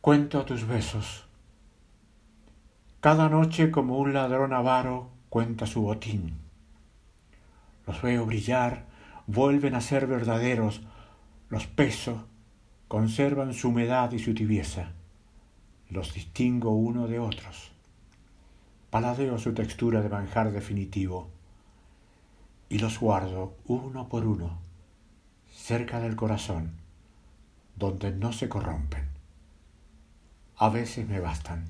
cuento tus besos. Cada noche como un ladrón avaro cuenta su botín. Los veo brillar vuelven a ser verdaderos. Los peso conservan su humedad y su tibieza. Los distingo uno de otros. Paladeo su textura de manjar definitivo. Y los guardo uno por uno cerca del corazón donde no se corrompen a veces me bastan